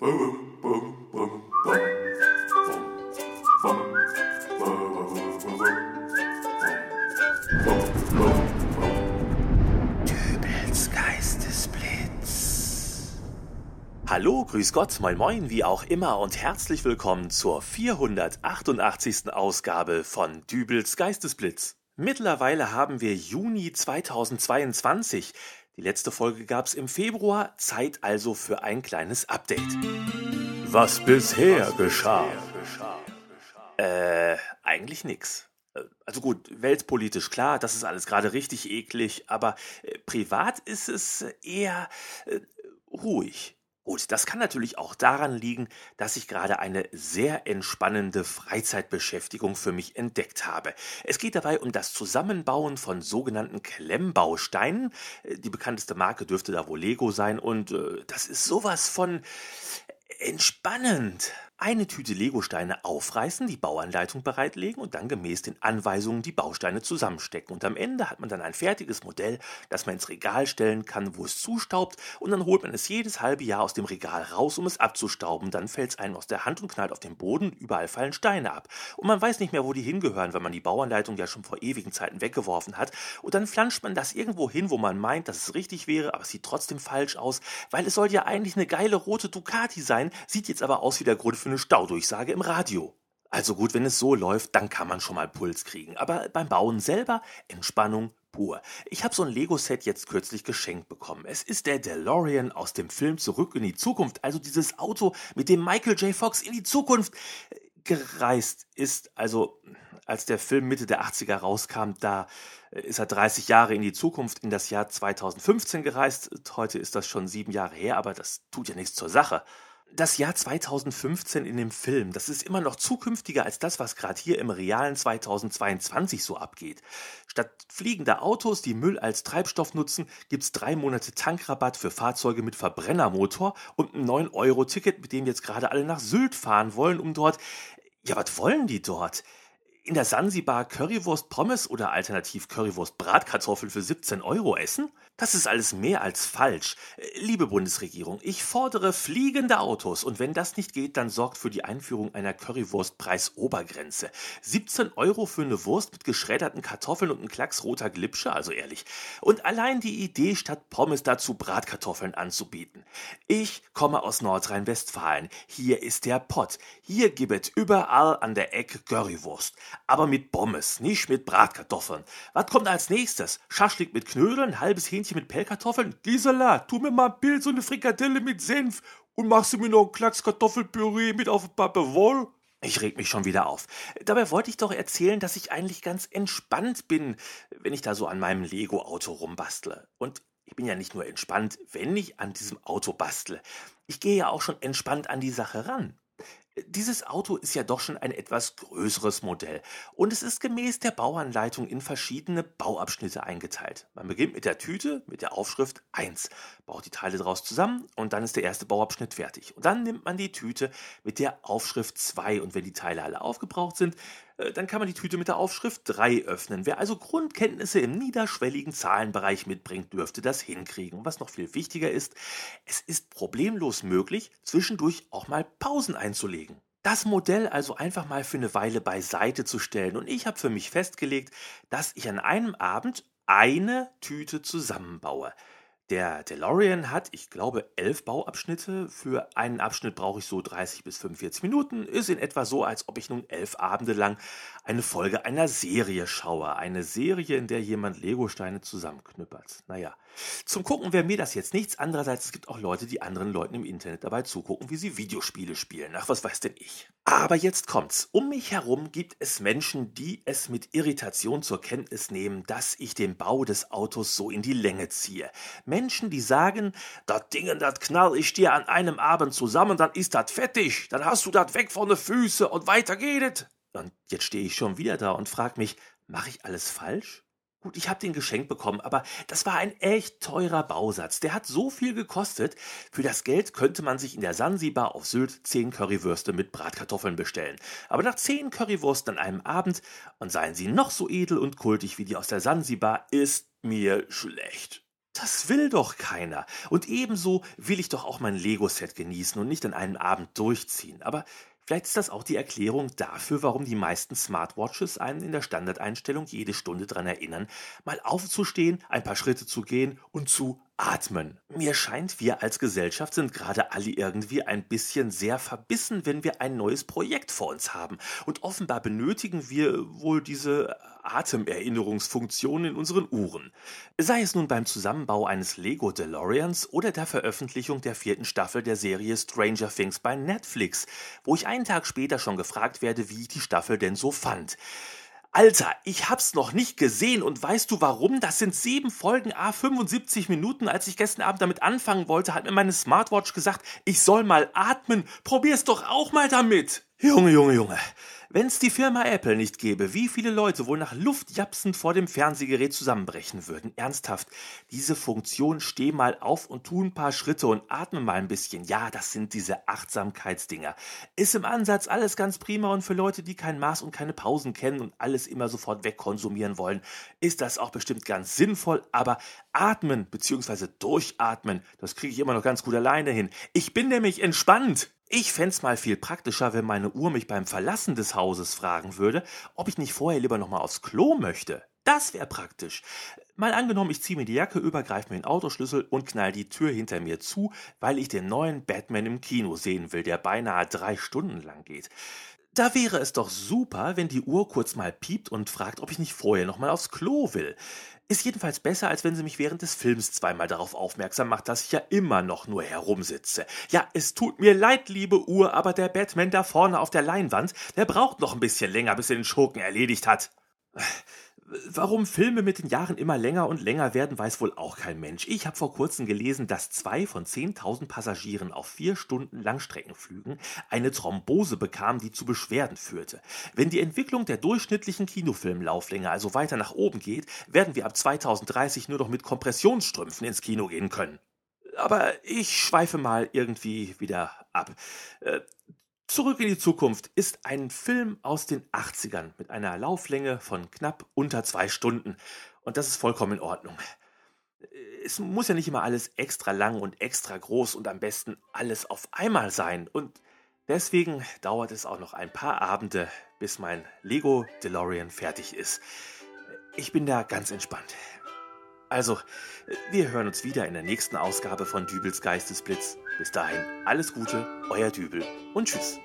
Dübels Geistesblitz. Hallo, grüß Gott, moin moin, wie auch immer und herzlich willkommen zur 488. Ausgabe von Dübels Geistesblitz. Mittlerweile haben wir Juni 2022. Die letzte Folge gab's im Februar, Zeit also für ein kleines Update. Was bisher geschah. Äh, eigentlich nix. Äh, Also gut, weltpolitisch klar, das ist alles gerade richtig eklig, aber äh, privat ist es eher äh, ruhig. Gut, das kann natürlich auch daran liegen, dass ich gerade eine sehr entspannende Freizeitbeschäftigung für mich entdeckt habe. Es geht dabei um das Zusammenbauen von sogenannten Klemmbausteinen. Äh, Die bekannteste Marke dürfte da wohl Lego sein und äh, das ist sowas von entspannend. Eine Tüte Legosteine aufreißen, die Bauanleitung bereitlegen und dann gemäß den Anweisungen die Bausteine zusammenstecken. Und am Ende hat man dann ein fertiges Modell, das man ins Regal stellen kann, wo es zustaubt. Und dann holt man es jedes halbe Jahr aus dem Regal raus, um es abzustauben. Dann fällt es einem aus der Hand und knallt auf den Boden. Überall fallen Steine ab. Und man weiß nicht mehr, wo die hingehören, weil man die Bauanleitung ja schon vor ewigen Zeiten weggeworfen hat. Und dann flanscht man das irgendwo hin, wo man meint, dass es richtig wäre, aber es sieht trotzdem falsch aus, weil es soll ja eigentlich eine geile rote Ducati sein, sieht jetzt aber aus wie der Grund für eine Staudurchsage im Radio. Also gut, wenn es so läuft, dann kann man schon mal Puls kriegen. Aber beim Bauen selber Entspannung pur. Ich habe so ein Lego-Set jetzt kürzlich geschenkt bekommen. Es ist der DeLorean aus dem Film Zurück in die Zukunft. Also dieses Auto, mit dem Michael J. Fox in die Zukunft äh, gereist ist. Also als der Film Mitte der 80er rauskam, da äh, ist er 30 Jahre in die Zukunft, in das Jahr 2015 gereist. Heute ist das schon sieben Jahre her, aber das tut ja nichts zur Sache das Jahr 2015 in dem Film, das ist immer noch zukünftiger als das, was gerade hier im realen 2022 so abgeht. Statt fliegender Autos, die Müll als Treibstoff nutzen, gibt's drei Monate Tankrabatt für Fahrzeuge mit Verbrennermotor und ein 9-Euro-Ticket, mit dem jetzt gerade alle nach Sylt fahren wollen, um dort... Ja, was wollen die dort? In der Sansibar Currywurst Pommes oder alternativ Currywurst Bratkartoffeln für 17 Euro essen? Das ist alles mehr als falsch. Liebe Bundesregierung, ich fordere fliegende Autos und wenn das nicht geht, dann sorgt für die Einführung einer Currywurst-Preis-Obergrenze. 17 Euro für eine Wurst mit geschredderten Kartoffeln und einem Klacks roter Glipsche, also ehrlich. Und allein die Idee, statt Pommes dazu Bratkartoffeln anzubieten. Ich komme aus Nordrhein-Westfalen. Hier ist der Pott. Hier gibt überall an der Ecke Currywurst. Aber mit Pommes, nicht mit Bratkartoffeln. Was kommt als nächstes? Schaschlik mit Knödeln, halbes Hähnchen mit Pellkartoffeln? Gisela, tu mir mal ein Bild, so eine Frikadelle mit Senf und machst du mir noch einen Klacks Kartoffelpüree mit auf Pappe wohl? Ich reg mich schon wieder auf. Dabei wollte ich doch erzählen, dass ich eigentlich ganz entspannt bin, wenn ich da so an meinem Lego-Auto rumbastle. Und ich bin ja nicht nur entspannt, wenn ich an diesem Auto bastle. Ich gehe ja auch schon entspannt an die Sache ran. Dieses Auto ist ja doch schon ein etwas größeres Modell und es ist gemäß der Bauanleitung in verschiedene Bauabschnitte eingeteilt. Man beginnt mit der Tüte mit der Aufschrift 1, baut die Teile daraus zusammen und dann ist der erste Bauabschnitt fertig. Und dann nimmt man die Tüte mit der Aufschrift 2 und wenn die Teile alle aufgebraucht sind, dann kann man die Tüte mit der Aufschrift 3 öffnen. Wer also Grundkenntnisse im niederschwelligen Zahlenbereich mitbringt, dürfte das hinkriegen. Und was noch viel wichtiger ist, es ist problemlos möglich, zwischendurch auch mal Pausen einzulegen. Das Modell also einfach mal für eine Weile beiseite zu stellen. Und ich habe für mich festgelegt, dass ich an einem Abend eine Tüte zusammenbaue. Der DeLorean hat, ich glaube, elf Bauabschnitte. Für einen Abschnitt brauche ich so 30 bis 45 Minuten. Ist in etwa so, als ob ich nun elf Abende lang eine Folge einer Serie schaue. Eine Serie, in der jemand Legosteine zusammenknüppert. Naja, zum Gucken wäre mir das jetzt nichts. Andererseits, es gibt auch Leute, die anderen Leuten im Internet dabei zugucken, wie sie Videospiele spielen. Ach, was weiß denn ich? Aber jetzt kommt's. Um mich herum gibt es Menschen, die es mit Irritation zur Kenntnis nehmen, dass ich den Bau des Autos so in die Länge ziehe. Menschen, die sagen, das Ding, das knall ich dir an einem Abend zusammen, dann ist das fettig, dann hast du das weg von den Füßen und weiter geht es. Und jetzt stehe ich schon wieder da und frage mich, mache ich alles falsch? Gut, ich habe den geschenkt bekommen, aber das war ein echt teurer Bausatz. Der hat so viel gekostet. Für das Geld könnte man sich in der Sansibar auf Sylt zehn Currywürste mit Bratkartoffeln bestellen. Aber nach zehn Currywursten an einem Abend, und seien sie noch so edel und kultig wie die aus der Sansibar, ist mir schlecht. Das will doch keiner. Und ebenso will ich doch auch mein Lego-Set genießen und nicht an einem Abend durchziehen. Aber Vielleicht ist das auch die Erklärung dafür, warum die meisten Smartwatches einen in der Standardeinstellung jede Stunde daran erinnern, mal aufzustehen, ein paar Schritte zu gehen und zu atmen. Mir scheint, wir als Gesellschaft sind gerade alle irgendwie ein bisschen sehr verbissen, wenn wir ein neues Projekt vor uns haben. Und offenbar benötigen wir wohl diese Atemerinnerungsfunktion in unseren Uhren. Sei es nun beim Zusammenbau eines Lego DeLoreans oder der Veröffentlichung der vierten Staffel der Serie Stranger Things bei Netflix, wo ich einen Tag später schon gefragt werde, wie ich die Staffel denn so fand. Alter, ich hab's noch nicht gesehen und weißt du warum? Das sind sieben Folgen A 75 Minuten. Als ich gestern Abend damit anfangen wollte, hat mir meine Smartwatch gesagt, ich soll mal atmen. Probier's doch auch mal damit. Junge, Junge, Junge. Wenn's die Firma Apple nicht gäbe, wie viele Leute wohl nach Luft japsend vor dem Fernsehgerät zusammenbrechen würden? Ernsthaft, diese Funktion steh mal auf und tu ein paar Schritte und atme mal ein bisschen. Ja, das sind diese Achtsamkeitsdinger. Ist im Ansatz alles ganz prima und für Leute, die kein Maß und keine Pausen kennen und alles immer sofort wegkonsumieren wollen, ist das auch bestimmt ganz sinnvoll, aber atmen bzw. durchatmen, das kriege ich immer noch ganz gut alleine hin. Ich bin nämlich entspannt. Ich fänd's mal viel praktischer, wenn meine Uhr mich beim Verlassen des Hauses fragen würde, ob ich nicht vorher lieber nochmal aufs Klo möchte. Das wäre praktisch. Mal angenommen, ich ziehe mir die Jacke über, greife mir den Autoschlüssel und knall die Tür hinter mir zu, weil ich den neuen Batman im Kino sehen will, der beinahe drei Stunden lang geht. Da wäre es doch super, wenn die Uhr kurz mal piept und fragt, ob ich nicht vorher nochmal aufs Klo will. Ist jedenfalls besser, als wenn sie mich während des Films zweimal darauf aufmerksam macht, dass ich ja immer noch nur herumsitze. Ja, es tut mir leid, liebe Uhr, aber der Batman da vorne auf der Leinwand, der braucht noch ein bisschen länger, bis er den Schurken erledigt hat. Warum Filme mit den Jahren immer länger und länger werden, weiß wohl auch kein Mensch. Ich habe vor kurzem gelesen, dass zwei von 10.000 Passagieren auf vier Stunden Langstreckenflügen eine Thrombose bekamen, die zu Beschwerden führte. Wenn die Entwicklung der durchschnittlichen Kinofilmlauflänge also weiter nach oben geht, werden wir ab 2030 nur noch mit Kompressionsstrümpfen ins Kino gehen können. Aber ich schweife mal irgendwie wieder ab. Zurück in die Zukunft ist ein Film aus den 80ern mit einer Lauflänge von knapp unter zwei Stunden. Und das ist vollkommen in Ordnung. Es muss ja nicht immer alles extra lang und extra groß und am besten alles auf einmal sein. Und deswegen dauert es auch noch ein paar Abende, bis mein Lego DeLorean fertig ist. Ich bin da ganz entspannt. Also, wir hören uns wieder in der nächsten Ausgabe von Dübels Geistesblitz. Bis dahin, alles Gute, euer Dübel und tschüss.